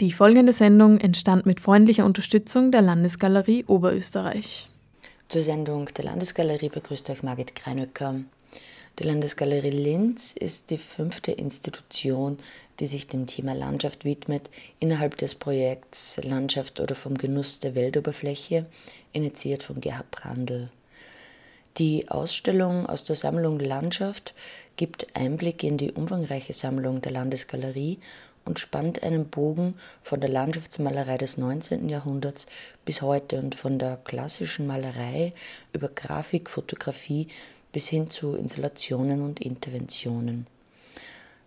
Die folgende Sendung entstand mit freundlicher Unterstützung der Landesgalerie Oberösterreich. Zur Sendung der Landesgalerie begrüßt euch Margit Kreinöcker. Die Landesgalerie Linz ist die fünfte Institution, die sich dem Thema Landschaft widmet, innerhalb des Projekts Landschaft oder vom Genuss der Weltoberfläche, initiiert von Gerhard Brandl. Die Ausstellung aus der Sammlung Landschaft gibt Einblick in die umfangreiche Sammlung der Landesgalerie und spannt einen Bogen von der Landschaftsmalerei des 19. Jahrhunderts bis heute und von der klassischen Malerei über Grafik, Fotografie bis hin zu Installationen und Interventionen.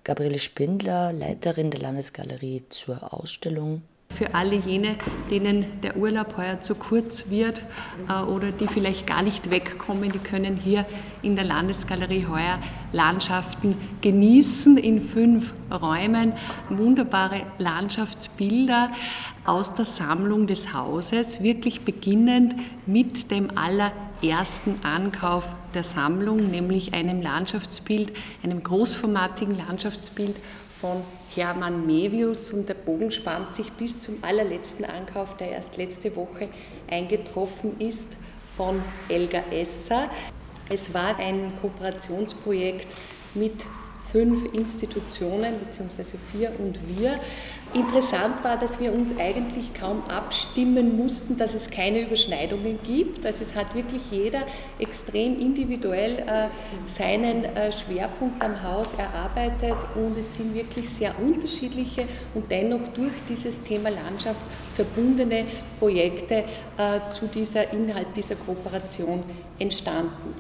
Gabriele Spindler, Leiterin der Landesgalerie zur Ausstellung, für alle jene, denen der Urlaub heuer zu kurz wird äh, oder die vielleicht gar nicht wegkommen, die können hier in der Landesgalerie heuer Landschaften genießen in fünf Räumen. Wunderbare Landschaftsbilder aus der Sammlung des Hauses, wirklich beginnend mit dem allerersten Ankauf der Sammlung, nämlich einem Landschaftsbild, einem großformatigen Landschaftsbild von Hermann Mevius und der Bogen spannt sich bis zum allerletzten Ankauf, der erst letzte Woche eingetroffen ist, von Elga Esser. Es war ein Kooperationsprojekt mit fünf Institutionen beziehungsweise vier und wir. Interessant war, dass wir uns eigentlich kaum abstimmen mussten, dass es keine Überschneidungen gibt. Also es hat wirklich jeder extrem individuell äh, seinen äh, Schwerpunkt am Haus erarbeitet und es sind wirklich sehr unterschiedliche und dennoch durch dieses Thema Landschaft verbundene Projekte äh, zu dieser Inhalt dieser Kooperation entstanden.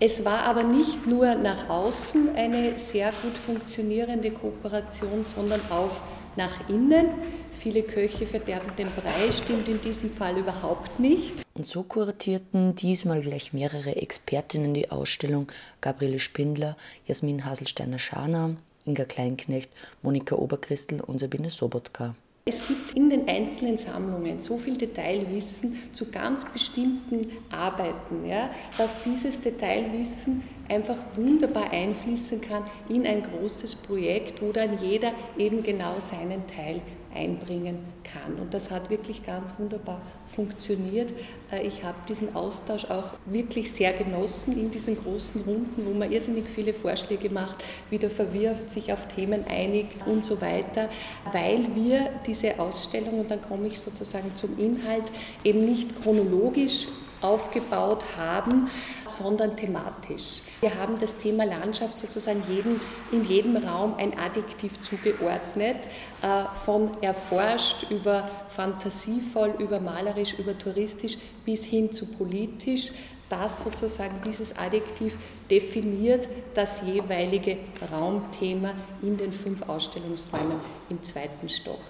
Es war aber nicht nur nach außen eine sehr gut funktionierende Kooperation, sondern auch nach innen. Viele Köche verderben den Brei, stimmt in diesem Fall überhaupt nicht. Und so kuratierten diesmal gleich mehrere Expertinnen die Ausstellung Gabriele Spindler, Jasmin Haselsteiner-Scharner, Inga Kleinknecht, Monika Oberchristl und Sabine Sobotka. Es gibt in den einzelnen Sammlungen so viel Detailwissen zu ganz bestimmten Arbeiten, ja, dass dieses Detailwissen einfach wunderbar einfließen kann in ein großes Projekt, wo dann jeder eben genau seinen Teil einbringen kann. Und das hat wirklich ganz wunderbar funktioniert. Äh, ich habe diesen Austausch auch wirklich sehr genossen in diesen großen Runden, wo man irrsinnig viele Vorschläge macht, wieder verwirft, sich auf Themen einigt und so weiter, weil wir diese Ausstellung, und dann komme ich sozusagen zum Inhalt, eben nicht chronologisch aufgebaut haben, sondern thematisch. Wir haben das Thema Landschaft sozusagen jedem, in jedem Raum ein Adjektiv zugeordnet, äh, von erforscht über fantasievoll, über malerisch, über touristisch bis hin zu politisch. Das sozusagen, dieses Adjektiv definiert das jeweilige Raumthema in den fünf Ausstellungsräumen im zweiten Stock.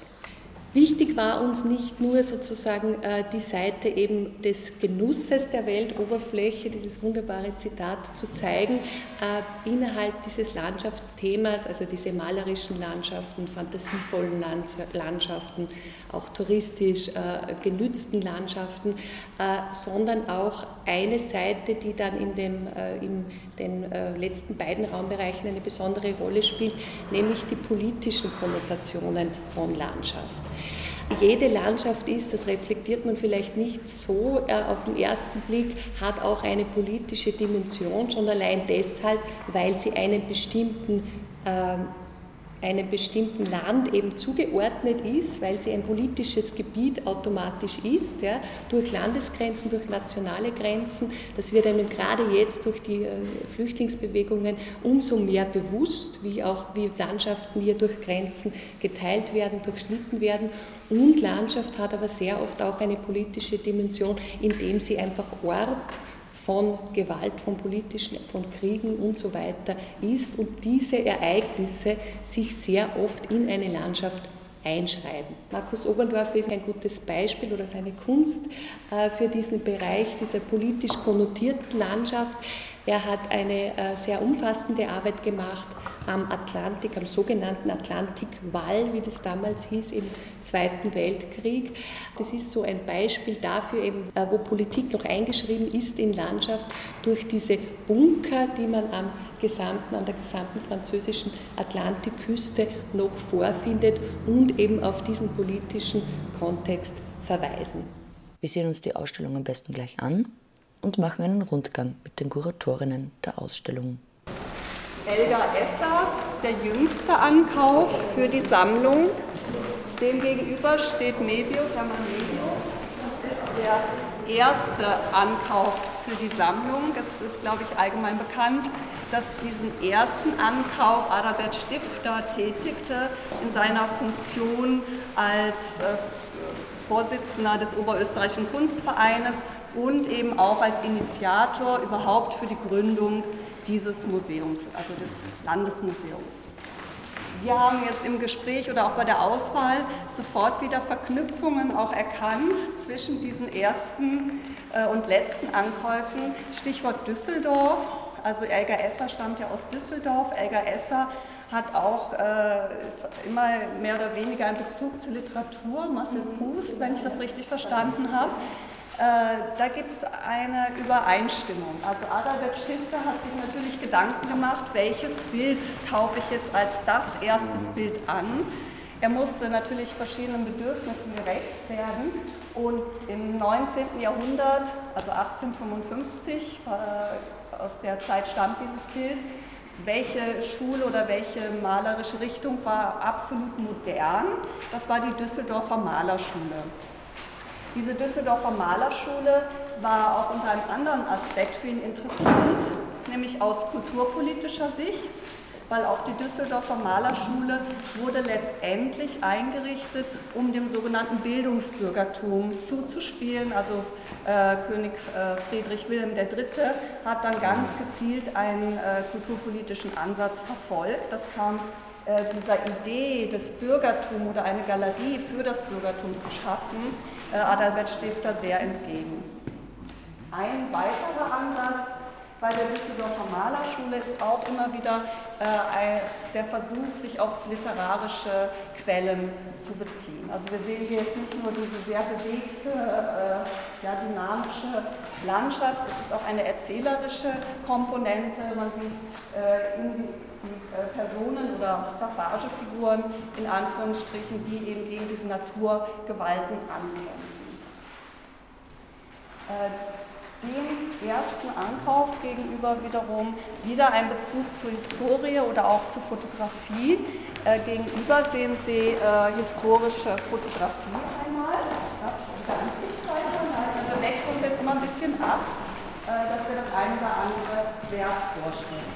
Wichtig war uns nicht nur sozusagen äh, die Seite eben des Genusses der Weltoberfläche, dieses wunderbare Zitat zu zeigen, äh, innerhalb dieses Landschaftsthemas, also diese malerischen Landschaften, fantasievollen Landschaften, auch touristisch äh, genützten Landschaften, sondern auch eine Seite, die dann in, dem, in den letzten beiden Raumbereichen eine besondere Rolle spielt, nämlich die politischen Konnotationen von Landschaft jede Landschaft ist, das reflektiert man vielleicht nicht so äh, auf den ersten Blick, hat auch eine politische Dimension, schon allein deshalb, weil sie einen bestimmten ähm, einem bestimmten Land eben zugeordnet ist, weil sie ein politisches Gebiet automatisch ist, ja, durch Landesgrenzen, durch nationale Grenzen. Das wird einem gerade jetzt durch die äh, Flüchtlingsbewegungen umso mehr bewusst, wie auch wie Landschaften hier durch Grenzen geteilt werden, durchschnitten werden. Und Landschaft hat aber sehr oft auch eine politische Dimension, indem sie einfach Ort von Gewalt, von politischen, von Kriegen und so weiter ist und diese Ereignisse sich sehr oft in eine Landschaft einschreiben. Markus Oberndorfer ist ein gutes Beispiel oder seine Kunst äh, für diesen Bereich dieser politisch konnotierten Landschaft. Er hat eine äh, sehr umfassende Arbeit gemacht am Atlantik, am sogenannten Atlantikwall, wie das damals hieß im Zweiten Weltkrieg. Das ist so ein Beispiel dafür, eben, äh, wo Politik noch eingeschrieben ist in Landschaft durch diese Bunker, die man am gesamten, an der gesamten französischen Atlantikküste noch vorfindet und eben auf diesen politischen Kontext verweisen. Wir sehen uns die Ausstellung am besten gleich an und machen einen Rundgang mit den Kuratorinnen der Ausstellung. Elga Esser, der jüngste Ankauf für die Sammlung. Demgegenüber steht Mebius, Hermann Mebius. Das ist der erste Ankauf für die Sammlung. Es ist, glaube ich, allgemein bekannt, dass diesen ersten Ankauf Adalbert Stifter tätigte in seiner Funktion als äh, Vorsitzender des Oberösterreichischen Kunstvereines und eben auch als Initiator überhaupt für die Gründung dieses Museums, also des Landesmuseums. Wir haben jetzt im Gespräch oder auch bei der Auswahl sofort wieder Verknüpfungen auch erkannt zwischen diesen ersten äh, und letzten Ankäufen. Stichwort Düsseldorf. Also Elga Esser stammt ja aus Düsseldorf. Elga Esser hat auch äh, immer mehr oder weniger einen Bezug zur Literatur, Marcel Proust, wenn ich das richtig verstanden habe. Äh, da gibt es eine Übereinstimmung. Also Adalbert Stifter hat sich natürlich Gedanken gemacht, welches Bild kaufe ich jetzt als das erstes Bild an. Er musste natürlich verschiedenen Bedürfnissen gerecht werden und im 19. Jahrhundert, also 1855, äh, aus der Zeit stammt dieses Bild, welche Schule oder welche malerische Richtung war absolut modern? Das war die Düsseldorfer Malerschule. Diese Düsseldorfer Malerschule war auch unter einem anderen Aspekt für ihn interessant, nämlich aus kulturpolitischer Sicht, weil auch die Düsseldorfer Malerschule wurde letztendlich eingerichtet, um dem sogenannten Bildungsbürgertum zuzuspielen. Also äh, König äh, Friedrich Wilhelm III. hat dann ganz gezielt einen äh, kulturpolitischen Ansatz verfolgt. Das kam äh, dieser Idee des Bürgertums oder eine Galerie für das Bürgertum zu schaffen, Adalbert Stifter sehr entgegen. Ein weiterer Ansatz bei der Düsseldorfer Malerschule ist auch immer wieder äh, der Versuch, sich auf literarische Quellen zu beziehen. Also wir sehen hier jetzt nicht nur diese sehr bewegte, äh, ja, dynamische Landschaft, es ist auch eine erzählerische Komponente. Man sieht äh, in Personen oder Staffagefiguren in Anführungsstrichen, die eben gegen diese Naturgewalten ankämpfen. Äh, dem ersten Ankauf gegenüber wiederum wieder ein Bezug zur Historie oder auch zur Fotografie. Äh, gegenüber sehen Sie äh, historische Fotografie einmal. Also wechseln uns jetzt immer ein bisschen ab, äh, dass wir das eine oder andere Werk vorstellen.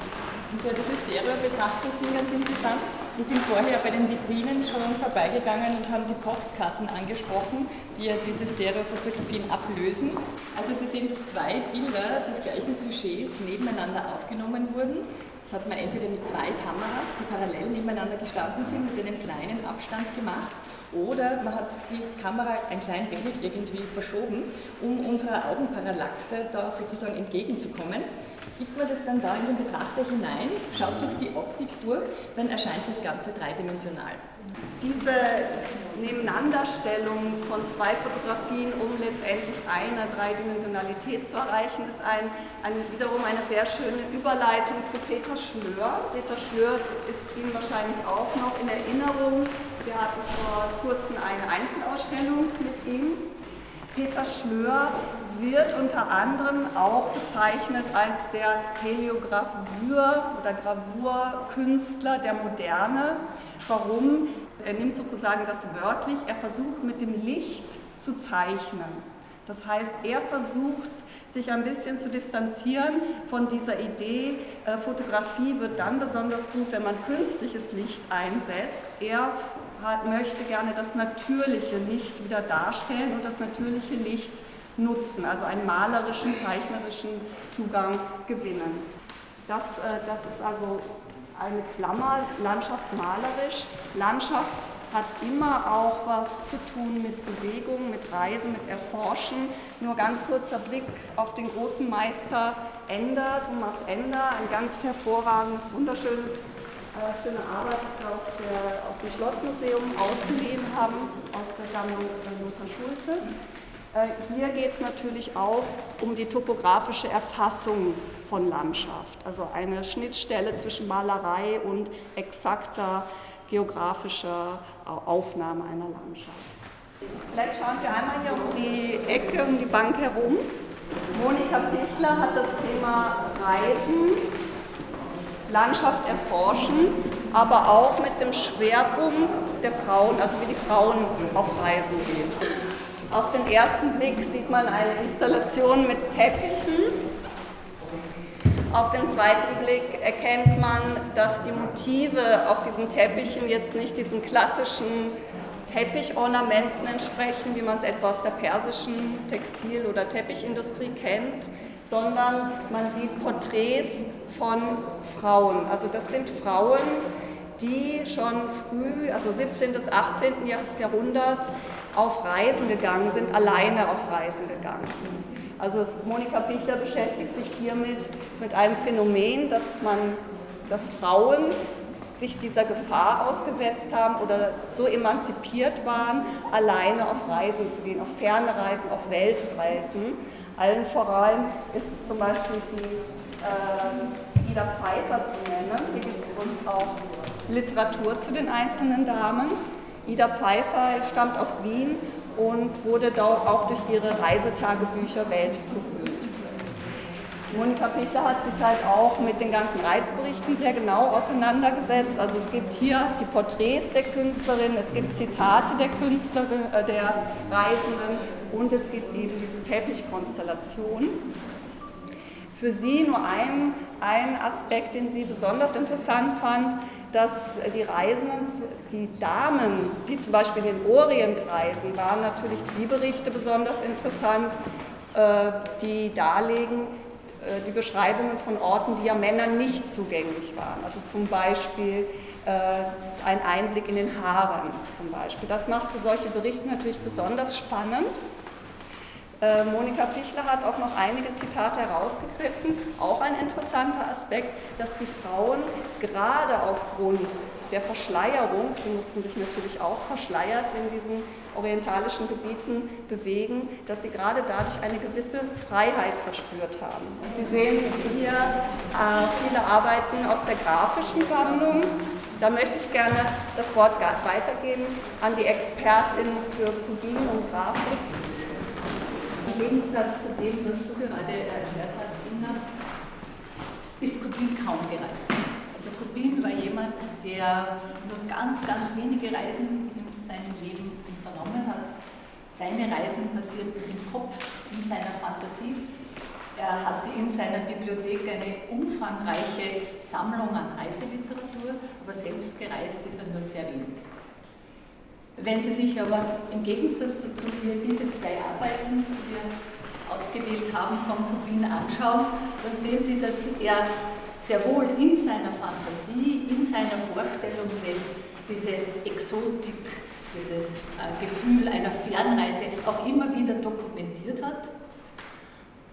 Und so diese Stereobetrachter sind ganz interessant. Wir sind vorher bei den Vitrinen schon vorbeigegangen und haben die Postkarten angesprochen, die ja diese Stereofotografien ablösen. Also Sie sehen, dass zwei Bilder des gleichen Sujets nebeneinander aufgenommen wurden. Das hat man entweder mit zwei Kameras, die parallel nebeneinander gestanden sind, mit einem kleinen Abstand gemacht, oder man hat die Kamera ein klein wenig irgendwie verschoben, um unserer Augenparallaxe da sozusagen entgegenzukommen gibt man das dann da in den Betrachter hinein, schaut durch die Optik durch, dann erscheint das Ganze dreidimensional. Diese Nebeneinanderstellung von zwei Fotografien, um letztendlich eine Dreidimensionalität zu erreichen, ist ein, ein, wiederum eine sehr schöne Überleitung zu Peter Schlör. Peter Schlör ist Ihnen wahrscheinlich auch noch in Erinnerung. Wir hatten vor kurzem eine Einzelausstellung mit ihm. Peter Schlör wird unter anderem auch bezeichnet als der Heliogravur oder Gravurkünstler der Moderne. Warum? Er nimmt sozusagen das wörtlich, er versucht mit dem Licht zu zeichnen. Das heißt, er versucht sich ein bisschen zu distanzieren von dieser Idee, äh, Fotografie wird dann besonders gut, wenn man künstliches Licht einsetzt. Er hat, möchte gerne das natürliche Licht wieder darstellen und das natürliche Licht nutzen, also einen malerischen, zeichnerischen Zugang gewinnen. Das, äh, das ist also eine Klammer, Landschaft malerisch. Landschaft hat immer auch was zu tun mit Bewegung, mit Reisen, mit Erforschen. Nur ganz kurzer Blick auf den großen Meister Ender, Thomas Ender, ein ganz hervorragendes, wunderschönes äh, schöne Arbeit, die wir aus, der, aus dem Schlossmuseum ausgeliehen haben, aus der Sammlung Lothar Schultes. Äh, hier geht es natürlich auch um die topografische Erfassung von Landschaft, also eine Schnittstelle zwischen Malerei und exakter geografischer Aufnahme einer Landschaft. Vielleicht schauen Sie einmal hier um die Ecke, um die Bank herum. Monika Pichler hat das Thema Reisen, Landschaft erforschen, aber auch mit dem Schwerpunkt der Frauen, also wie die Frauen auf Reisen gehen. Auf den ersten Blick sieht man eine Installation mit Teppichen. Auf den zweiten Blick erkennt man, dass die Motive auf diesen Teppichen jetzt nicht diesen klassischen Teppichornamenten entsprechen, wie man es etwa aus der persischen Textil- oder Teppichindustrie kennt, sondern man sieht Porträts von Frauen. Also das sind Frauen, die schon früh, also 17. bis 18. Jahrhundert, auf Reisen gegangen sind, alleine auf Reisen gegangen sind. Also Monika Pichler beschäftigt sich hiermit mit einem Phänomen, dass man, dass Frauen sich dieser Gefahr ausgesetzt haben oder so emanzipiert waren, alleine auf Reisen zu gehen, auf ferne Reisen, auf Weltreisen. Allen voran ist zum Beispiel die äh, Ida Pfeiffer zu nennen. Hier gibt es uns auch Literatur zu den einzelnen Damen. Ida Pfeiffer stammt aus Wien und wurde dort auch durch ihre Reisetagebücher weltberühmt. Monika Pichler hat sich halt auch mit den ganzen Reiseberichten sehr genau auseinandergesetzt. Also es gibt hier die Porträts der Künstlerin, es gibt Zitate der Künstlerin, äh, der Reisenden und es gibt eben diese Teppichkonstellation. Für sie nur ein, ein Aspekt, den sie besonders interessant fand, dass die Reisenden, die Damen, die zum Beispiel in den Orient reisen, waren natürlich die Berichte besonders interessant, äh, die darlegen, äh, die Beschreibungen von Orten, die ja Männern nicht zugänglich waren. Also zum Beispiel äh, ein Einblick in den Harem zum Beispiel. Das machte solche Berichte natürlich besonders spannend. Äh, Monika Pichler hat auch noch einige Zitate herausgegriffen. Auch ein interessanter Aspekt, dass die Frauen gerade aufgrund der Verschleierung, sie mussten sich natürlich auch verschleiert in diesen orientalischen Gebieten bewegen, dass sie gerade dadurch eine gewisse Freiheit verspürt haben. Sie sehen hier äh, viele Arbeiten aus der grafischen Sammlung. Da möchte ich gerne das Wort weitergeben an die Expertin für Kubin und Grafik. Im Gegensatz zu dem, was du gerade erklärt hast, Inga, ist Kubin kaum gereist. Also Kubin war jemand, der nur ganz, ganz wenige Reisen in seinem Leben unternommen hat. Seine Reisen basierten im Kopf, in seiner Fantasie. Er hatte in seiner Bibliothek eine umfangreiche Sammlung an Reiseliteratur, aber selbst gereist ist er nur sehr wenig. Wenn Sie sich aber im Gegensatz dazu hier diese zwei Arbeiten, die wir ausgewählt haben, von Kubin anschauen, dann sehen Sie, dass er sehr wohl in seiner Fantasie, in seiner Vorstellungswelt diese Exotik, dieses äh, Gefühl einer Fernreise auch immer wieder dokumentiert hat.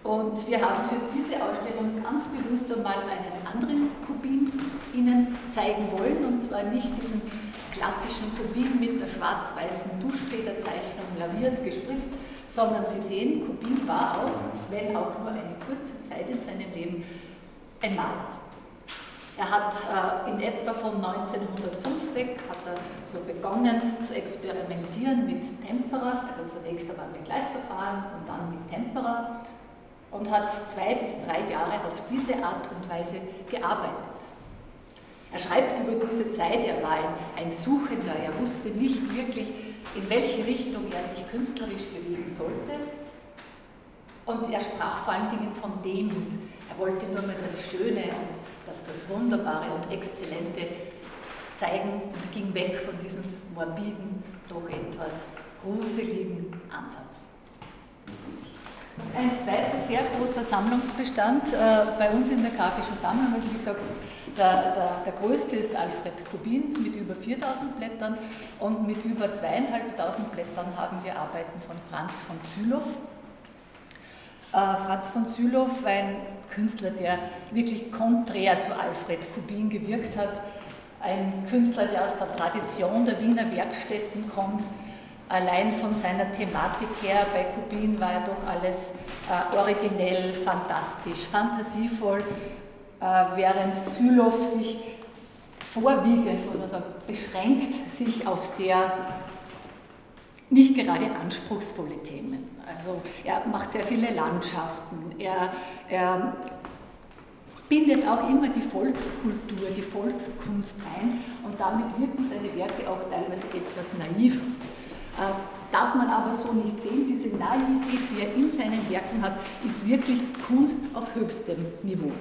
Und wir haben für diese Ausstellung ganz bewusst einmal einen anderen Kubin Ihnen zeigen wollen, und zwar nicht diesen klassischen Kubin mit der schwarz-weißen Duschfederzeichnung laviert, gespritzt, sondern Sie sehen, Kubin war auch, wenn auch nur eine kurze Zeit in seinem Leben, ein Maler. Er hat äh, in etwa von 1905 weg hat er so begonnen zu experimentieren mit Tempera, also zunächst einmal mit Gleisverfahren und dann mit Tempera und hat zwei bis drei Jahre auf diese Art und Weise gearbeitet. Er schreibt über diese Zeit, er war ein, ein Suchender, er wusste nicht wirklich, in welche Richtung er sich künstlerisch bewegen sollte. Und er sprach vor allen Dingen von Demut. Er wollte nur mehr das Schöne und das, das Wunderbare und Exzellente zeigen und ging weg von diesem morbiden, doch etwas gruseligen Ansatz. Ein zweiter sehr großer Sammlungsbestand äh, bei uns in der grafischen Sammlung, also wie gesagt, der, der, der, größte ist Alfred Kubin mit über 4000 Blättern und mit über 2500 Blättern haben wir Arbeiten von Franz von Zülow. Äh, Franz von Zülow war ein Künstler, der wirklich konträr zu Alfred Kubin gewirkt hat. ein Künstler, der aus der Tradition der Wiener Werkstätten kommt. Allein von seiner Thematik her, bei Kubin war ja doch alles äh, originell, fantastisch, fantasievoll, während Zülow sich vorwiegend oder so beschränkt sich auf sehr nicht gerade anspruchsvolle Themen. Also er macht sehr viele Landschaften, er, er bindet auch immer die Volkskultur, die Volkskunst ein und damit wirken seine Werke auch teilweise etwas naiv. Äh, darf man aber so nicht sehen, diese Naivität, die er in seinen Werken hat, ist wirklich Kunst auf höchstem Niveau.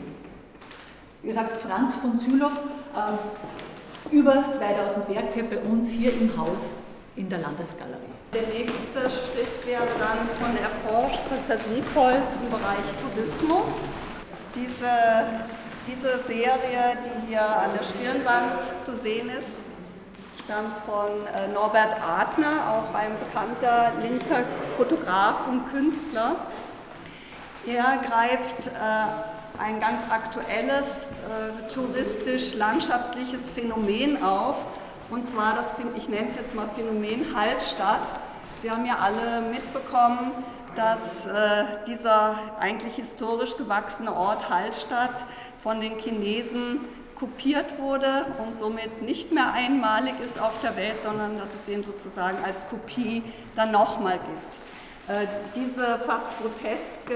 Wie gesagt, Franz von Sülow, äh, über 2000 Werke bei uns hier im Haus in der Landesgalerie. Der nächste Schritt wäre dann von erforscht fantasievoll zum Bereich Tourismus. Diese, diese Serie, die hier an der Stirnwand zu sehen ist, stammt von äh, Norbert Adner, auch ein bekannter Linzer Fotograf und Künstler. Er greift äh, ein ganz aktuelles äh, touristisch-landschaftliches Phänomen auf, und zwar das, ich nenne es jetzt mal Phänomen Hallstatt. Sie haben ja alle mitbekommen, dass äh, dieser eigentlich historisch gewachsene Ort Hallstatt von den Chinesen kopiert wurde und somit nicht mehr einmalig ist auf der Welt, sondern dass es ihn sozusagen als Kopie dann nochmal gibt. Äh, diese fast groteske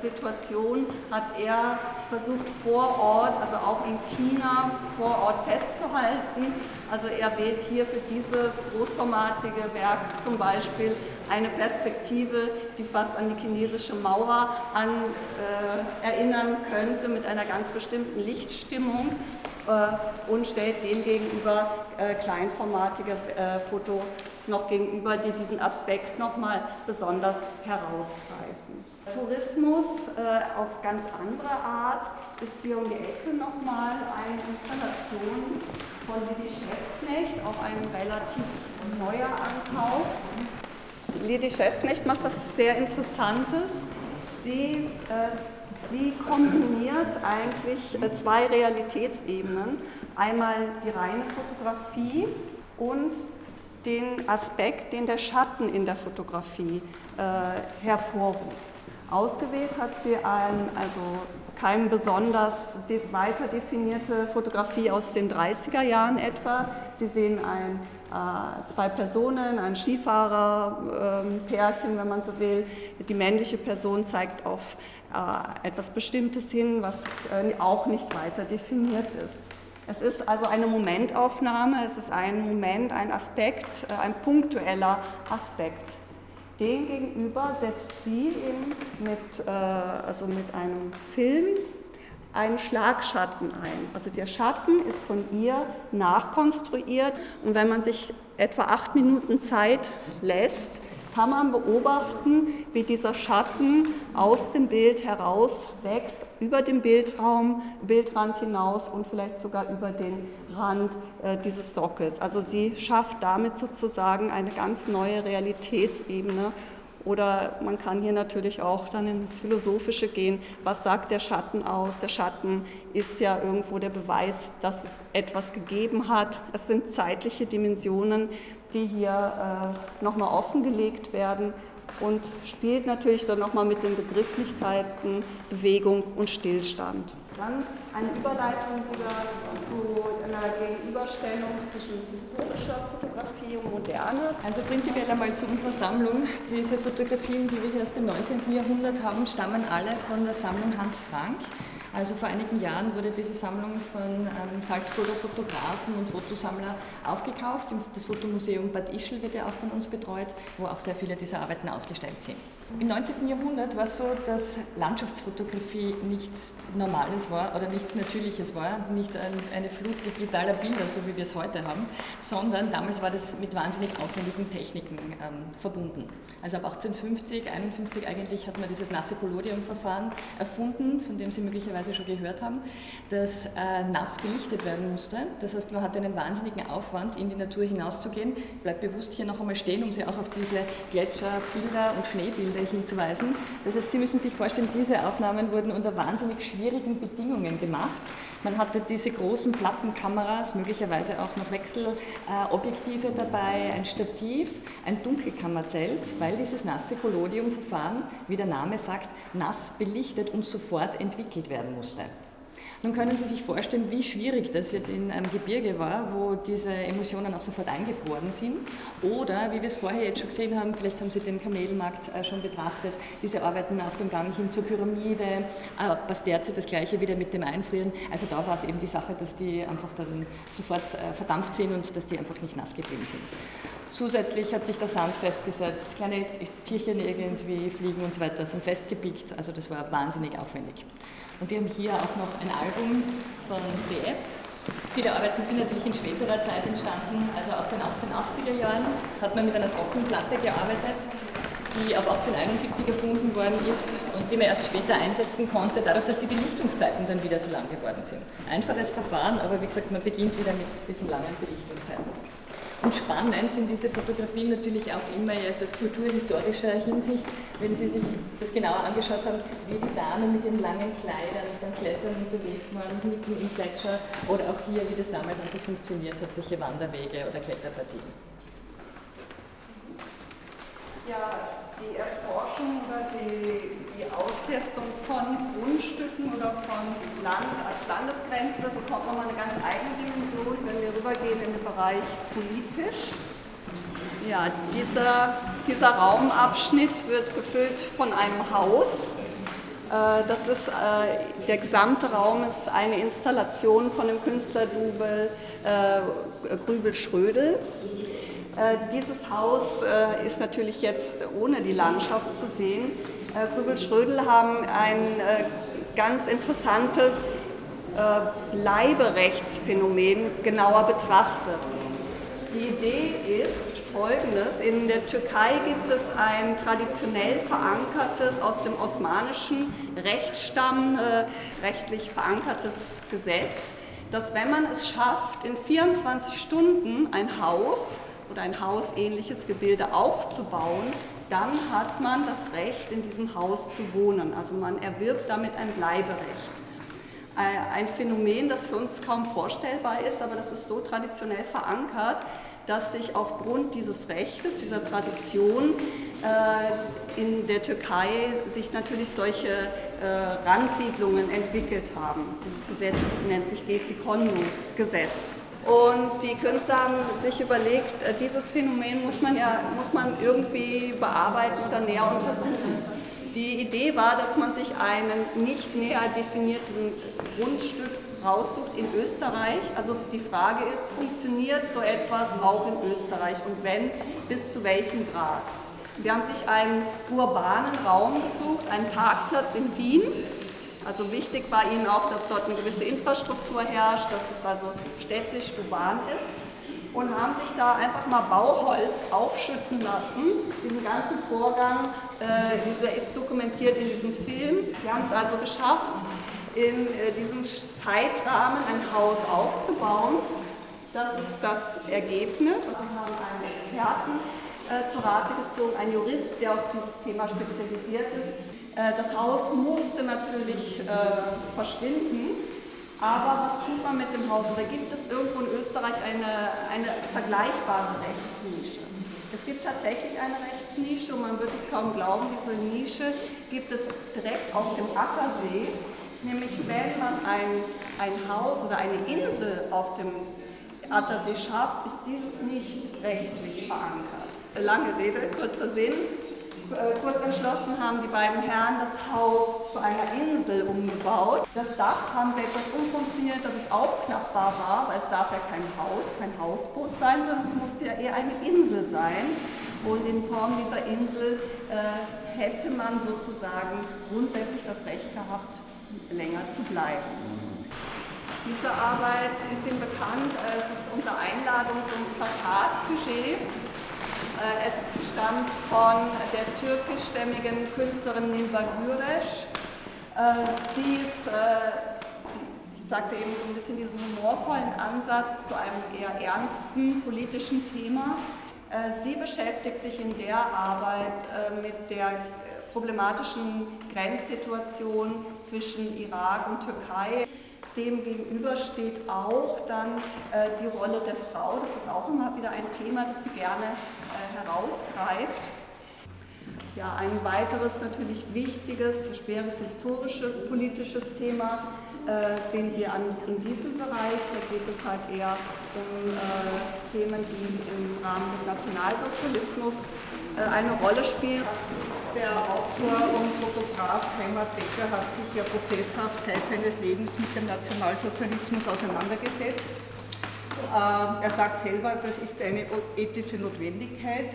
Situation hat er versucht vor Ort, also auch in China vor Ort festzuhalten. Also er wählt hier für dieses großformatige Werk zum Beispiel eine Perspektive, die fast an die chinesische Mauer an, äh, erinnern könnte, mit einer ganz bestimmten Lichtstimmung äh, und stellt dem gegenüber äh, kleinformatige äh, noch gegenüber, die diesen Aspekt nochmal besonders herausgreifen. Tourismus äh, auf ganz andere Art ist hier um die Ecke nochmal eine Installation von Lidi Schäftknecht, auch ein relativ neuer Ankauf. Lidi Schäftknecht macht was sehr Interessantes. Sie, äh, sie kombiniert eigentlich äh, zwei Realitätsebenen. Einmal die reine Fotografie und den Aspekt, den der Schatten in der Fotografie äh, hervorruft. Ausgewählt hat sie ein, also keine besonders weiter definierte Fotografie aus den 30er Jahren etwa. Sie sehen ein, äh, zwei Personen, ein Skifahrer-Pärchen, ähm, wenn man so will. Die männliche Person zeigt auf äh, etwas Bestimmtes hin, was äh, auch nicht weiter definiert ist. Es ist also eine Momentaufnahme, es ist ein Moment, ein Aspekt, äh, ein punktueller Aspekt. Den gegenüber setzt sie eben mit, äh, also mit einem Film einen Schlagschatten ein. Also der Schatten ist von ihr nachkonstruiert und wenn man sich etwa acht Minuten Zeit lässt, kann man beobachten, wie dieser Schatten aus dem Bild heraus wächst, über den Bildraum, Bildrand hinaus und vielleicht sogar über den Rand äh, dieses Sockels. Also sie schafft damit sozusagen eine ganz neue Realitätsebene oder man kann hier natürlich auch dann ins Philosophische gehen. Was sagt der Schatten aus? Der Schatten ist ja irgendwo der Beweis, dass es etwas gegeben hat. Es sind zeitliche Dimensionen, die hier äh, nochmal offengelegt werden und spielt natürlich dann nochmal mit den Begrifflichkeiten Bewegung und Stillstand. Dann eine Überleitung wieder zu einer Gegenüberstellung zwischen historischer Fotografie und moderne. Also prinzipiell einmal zu unserer Sammlung. Diese Fotografien, die wir hier aus dem 19. Jahrhundert haben, stammen alle von der Sammlung Hans Frank. Also vor einigen Jahren wurde diese Sammlung von ähm, Salzburger Fotografen und Fotosammler aufgekauft. Das Fotomuseum Bad Ischl wird ja auch von uns betreut, wo auch sehr viele dieser Arbeiten ausgestellt sind. Im 19. Jahrhundert war es so, dass Landschaftsfotografie nichts Normales war oder nichts Natürliches war, nicht eine Flut digitaler Bilder, so wie wir es heute haben, sondern damals war das mit wahnsinnig aufwendigen Techniken ähm, verbunden. Also ab 1850, 51 eigentlich hat man dieses nasse Collodium-Verfahren erfunden, von dem Sie möglicherweise schon gehört haben, das äh, nass belichtet werden musste. Das heißt, man hatte einen wahnsinnigen Aufwand, in die Natur hinauszugehen. Bleibt bewusst hier noch einmal stehen, um Sie auch auf diese Gletscherbilder und Schneebilder hinzuweisen. Das heißt, Sie müssen sich vorstellen, diese Aufnahmen wurden unter wahnsinnig schwierigen Bedingungen gemacht. Man hatte diese großen Plattenkameras, möglicherweise auch noch Wechselobjektive dabei, ein Stativ, ein Dunkelkammerzelt, weil dieses nasse Collodium-Verfahren, wie der Name sagt, nass belichtet und sofort entwickelt werden musste. Nun können Sie sich vorstellen, wie schwierig das jetzt in einem Gebirge war, wo diese Emulsionen auch sofort eingefroren sind. Oder, wie wir es vorher jetzt schon gesehen haben, vielleicht haben Sie den Kamelmarkt äh, schon betrachtet, diese Arbeiten auf dem Gang hin zur Pyramide, Basterze das gleiche wieder mit dem Einfrieren. Also da war es eben die Sache, dass die einfach dann sofort äh, verdampft sind und dass die einfach nicht nass geblieben sind. Zusätzlich hat sich der Sand festgesetzt, kleine Tierchen irgendwie fliegen und so weiter sind festgepickt, also das war wahnsinnig aufwendig. Und wir haben hier auch noch ein Album von Triest. Viele Arbeiten sind natürlich in späterer Zeit entstanden, also ab den 1880er Jahren hat man mit einer Trockenplatte gearbeitet, die ab 1871 erfunden worden ist und die man erst später einsetzen konnte, dadurch, dass die Belichtungszeiten dann wieder so lang geworden sind. Einfaches Verfahren, aber wie gesagt, man beginnt wieder mit diesen langen Belichtungszeiten. Und spannend sind diese Fotografien natürlich auch immer jetzt aus kulturhistorischer Hinsicht, wenn Sie sich das genauer angeschaut haben, wie die Damen mit ihren langen Kleidern beim Klettern unterwegs waren, mitten im Gletscher oder auch hier, wie das damals einfach funktioniert hat, solche Wanderwege oder Kletterpartien. Ja, die Erforschung die, die Austestung von Grundstücken oder von Land als Landesgrenze bekommt man eine ganz eigene Dimension, wenn wir rübergehen in den Bereich politisch. Ja, dieser, dieser Raumabschnitt wird gefüllt von einem Haus. Äh, das ist, äh, der gesamte Raum ist eine Installation von dem Künstler Dubel äh, Grübel-Schrödel. Äh, dieses Haus äh, ist natürlich jetzt ohne die Landschaft zu sehen. Äh, Grübel-Schrödel haben ein ganz interessantes Bleiberechtsphänomen genauer betrachtet. Die Idee ist folgendes. In der Türkei gibt es ein traditionell verankertes, aus dem osmanischen Rechtsstamm rechtlich verankertes Gesetz, dass wenn man es schafft, in 24 Stunden ein Haus oder ein hausähnliches Gebilde aufzubauen, dann hat man das Recht, in diesem Haus zu wohnen. Also man erwirbt damit ein Bleiberecht. Äh, ein Phänomen, das für uns kaum vorstellbar ist, aber das ist so traditionell verankert, dass sich aufgrund dieses Rechtes, dieser Tradition äh, in der Türkei sich natürlich solche äh, Randsiedlungen entwickelt haben. Dieses Gesetz nennt sich Gesi-Kondu-Gesetz. Und die Künstler haben sich überlegt, äh, dieses Phänomen muss man ja muss man irgendwie bearbeiten oder näher untersuchen. Die Idee war, dass man sich einen nicht näher definierten Grundstück raussucht in Österreich. Also die Frage ist, funktioniert so etwas auch in Österreich und wenn, bis zu welchem Grad? Sie haben sich einen urbanen Raum gesucht, einen Parkplatz in Wien, also wichtig war ihnen auch, dass dort eine gewisse Infrastruktur herrscht, dass es also städtisch urban ist und haben sich da einfach mal Bauholz aufschütten lassen. Diesen ganzen Vorgang, äh, dieser ist dokumentiert in diesem Film. Die haben es also geschafft, in äh, diesem Zeitrahmen ein Haus aufzubauen. Das ist das Ergebnis. Also wir haben einen Experten äh, zu Rate gezogen, einen Jurist, der auf dieses Thema spezialisiert ist äh, das Haus musste natürlich äh, verschwinden, aber was tut man mit dem Haus? Oder gibt es irgendwo in Österreich eine, eine vergleichbare Rechtsnische? Es gibt tatsächlich eine Rechtsnische und man wird es kaum glauben, diese Nische gibt es direkt auf dem Attersee. Nämlich wenn man ein, ein Haus oder eine Insel auf dem Attersee schafft, ist dieses nicht rechtlich verankert. Lange Rede, kurzer Sinn. Äh, kurz entschlossen haben die beiden Herren das Haus zu einer Insel umgebaut. Das Dach haben sie etwas umfunktioniert, dass es aufklappbar war, weil es darf ja kein Haus, kein Hausboot sein, sondern es musste ja eher eine Insel sein. Und in Form dieser Insel äh, hätte man sozusagen grundsätzlich das Recht gehabt, länger zu bleiben. Diese Arbeit ist Ihnen bekannt, es ist unter Einladung so ein Plakatsujet äh, es stammt von der türkischstämmigen Künstlerin Nilba Güreş. Äh, sie ist, äh, ich sagte eben so ein bisschen diesen humorvollen Ansatz zu einem eher ernsten politischen Thema. Sie beschäftigt sich in der Arbeit mit der problematischen Grenzsituation zwischen Irak und Türkei. Dem gegenüber steht auch dann äh, die Rolle der Frau. Das ist auch immer wieder ein Thema, das sie gerne äh, herausgreift. Ja, ein weiteres natürlich wichtiges, schweres historisches, politisches Thema äh, sehen Sie an, in diesem Bereich. Da geht es halt eher um äh, Themen, die im Rahmen des Nationalsozialismus äh, eine Rolle spielen. Der Autor und Fotograf Heimat Becker hat sich ja prozesshaft Zeit seines Lebens mit dem Nationalsozialismus auseinandergesetzt. Ähm, er sagt selber, das ist eine ethische Notwendigkeit.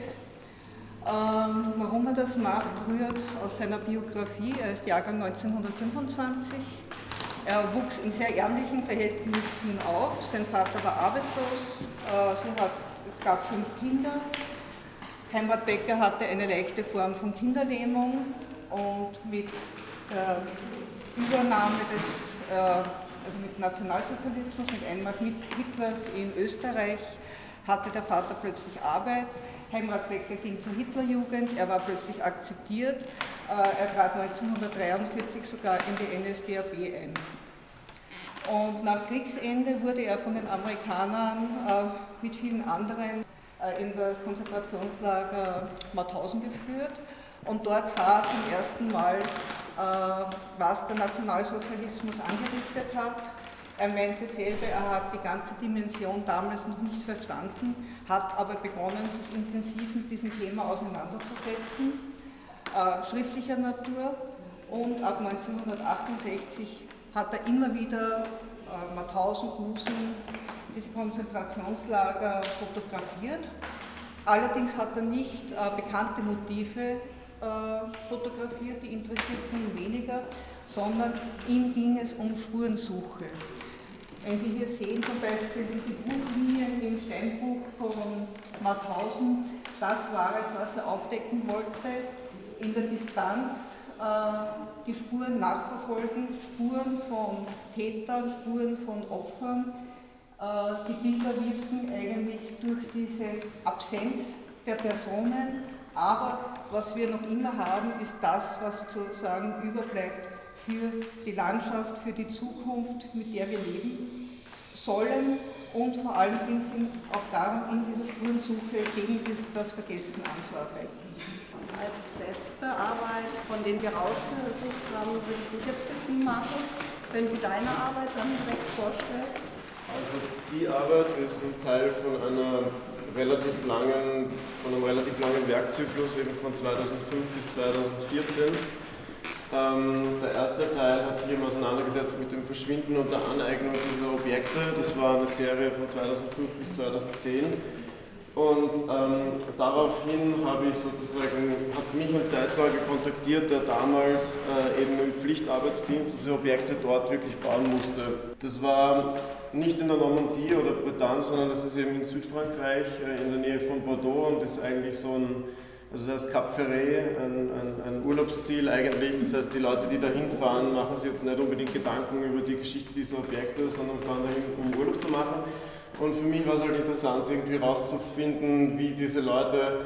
Ähm, warum er das macht, rührt aus seiner Biografie. Er ist Jahrgang 1925. Er wuchs in sehr ärmlichen Verhältnissen auf. Sein Vater war arbeitslos. Äh, es gab fünf Kinder. Heimat Becker hatte eine leichte Form von Kinderlähmung und mit der Übernahme des, äh, also mit Nationalsozialismus, mit Einmarsch Hitlers in Österreich, hatte der Vater plötzlich Arbeit. Heimrat Becker ging zur Hitlerjugend, er war plötzlich akzeptiert. Äh, er trat 1943 sogar in die NSDAP ein. Und nach Kriegsende wurde er von den Amerikanern äh, mit vielen anderen äh, in das Konzentrationslager Mauthausen geführt und dort sah er zum ersten Mal, was der Nationalsozialismus angerichtet hat. Er meinte selber, er hat die ganze Dimension damals noch nicht verstanden, hat aber begonnen, sich intensiv mit diesem Thema auseinanderzusetzen, äh, schriftlicher Natur. Und ab 1968 hat er immer wieder äh, Mauthausen, Gusen, diese Konzentrationslager fotografiert. Allerdings hat er nicht äh, bekannte Motive äh, fotografiert, die interessierten ihn weniger, sondern ihm ging es um Spurensuche. Wenn Sie hier sehen zum Beispiel diese Buchlinien im Steinbuch von Mauthausen, das war es, was er aufdecken wollte. In der Distanz äh, die Spuren nachverfolgen, Spuren von Tätern, Spuren von Opfern, äh, die Bilder wirken eigentlich durch diese Absenz der Personen, aber was wir noch immer haben, ist das, was sozusagen überbleibt für die Landschaft, für die Zukunft, mit der wir leben sollen. Und vor allem es auch darum, in dieser Spurensuche gegen das Vergessen anzuarbeiten. Als letzte Arbeit, von denen wir rausgesucht haben, würde ich dich jetzt bitten, Markus, wenn du deine Arbeit dann direkt vorstellst. Also die Arbeit ist ein Teil von einer relativ langen, von einem relativ langen Werkzyklus eben von 2005 bis 2014. Ähm, der erste Teil hat sich eben auseinandergesetzt mit dem Verschwinden und der Aneignung dieser Objekte. Das war eine Serie von 2005 bis 2010 und ähm, daraufhin habe ich sozusagen, hat mich ein Zeitzeuge kontaktiert, der damals äh, eben im Pflichtarbeitsdienst diese Objekte dort wirklich bauen musste. Das war nicht in der Normandie oder Bretagne, sondern das ist eben in Südfrankreich, äh, in der Nähe von Bordeaux und ist eigentlich so ein, also das heißt Cap Ferret, ein, ein, ein, Urlaubsziel eigentlich. Das heißt, die Leute, die da hinfahren, machen sich jetzt nicht unbedingt Gedanken über die Geschichte dieser Objekte, sondern fahren dahin, um Urlaub zu machen. Und für mich war es halt interessant, irgendwie rauszufinden, wie diese Leute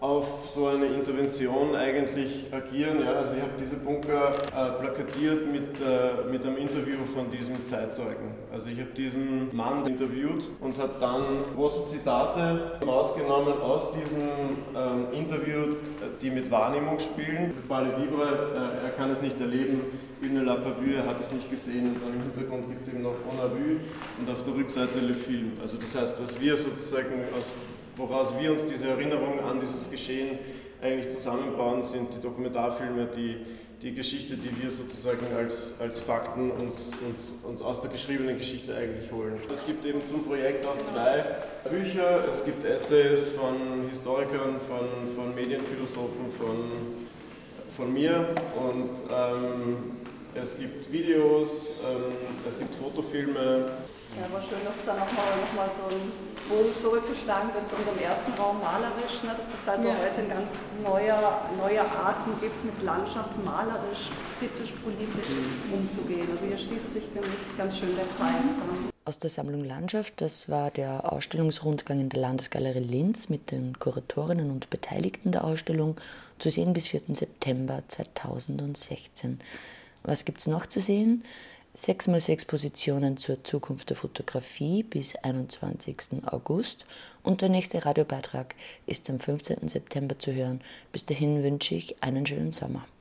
auf so eine Intervention eigentlich agieren. Ja, also ich habe diese Bunker äh, plakatiert mit, äh, mit einem Interview von diesem Zeitzeugen. Also ich habe diesen Mann interviewt und habe dann große Zitate rausgenommen aus diesem ähm, Interview, die mit Wahrnehmung spielen. Bale Vivre, äh, er kann es nicht erleben, Une la Pavue, er hat es nicht gesehen und im Hintergrund gibt es eben noch On a vu und auf der Rückseite Le Film. Also das heißt, dass wir sozusagen aus woraus wir uns diese Erinnerung an dieses Geschehen eigentlich zusammenbauen, sind die Dokumentarfilme, die, die Geschichte, die wir sozusagen als, als Fakten uns, uns, uns aus der geschriebenen Geschichte eigentlich holen. Es gibt eben zum Projekt auch zwei Bücher, es gibt Essays von Historikern, von, von Medienphilosophen, von, von mir und ähm, es gibt Videos, ähm, es gibt Fotofilme. Ja, war schön, dass da nochmal noch mal so ein Bogen zurückgeschlagen wird zu unserem ersten Raum malerisch, ne? dass es also ja. heute ganz neuer, neue Arten gibt, mit Landschaft malerisch, kritisch, politisch umzugehen. Also hier schließt sich für mich ganz schön der Kreis. Mhm. Aus der Sammlung Landschaft, das war der Ausstellungsrundgang in der Landesgalerie Linz mit den Kuratorinnen und Beteiligten der Ausstellung, zu sehen bis 4. September 2016. Was gibt es noch zu sehen? 6x6 Positionen zur Zukunft der Fotografie bis 21. August und der nächste Radiobeitrag ist am 15. September zu hören. Bis dahin wünsche ich einen schönen Sommer.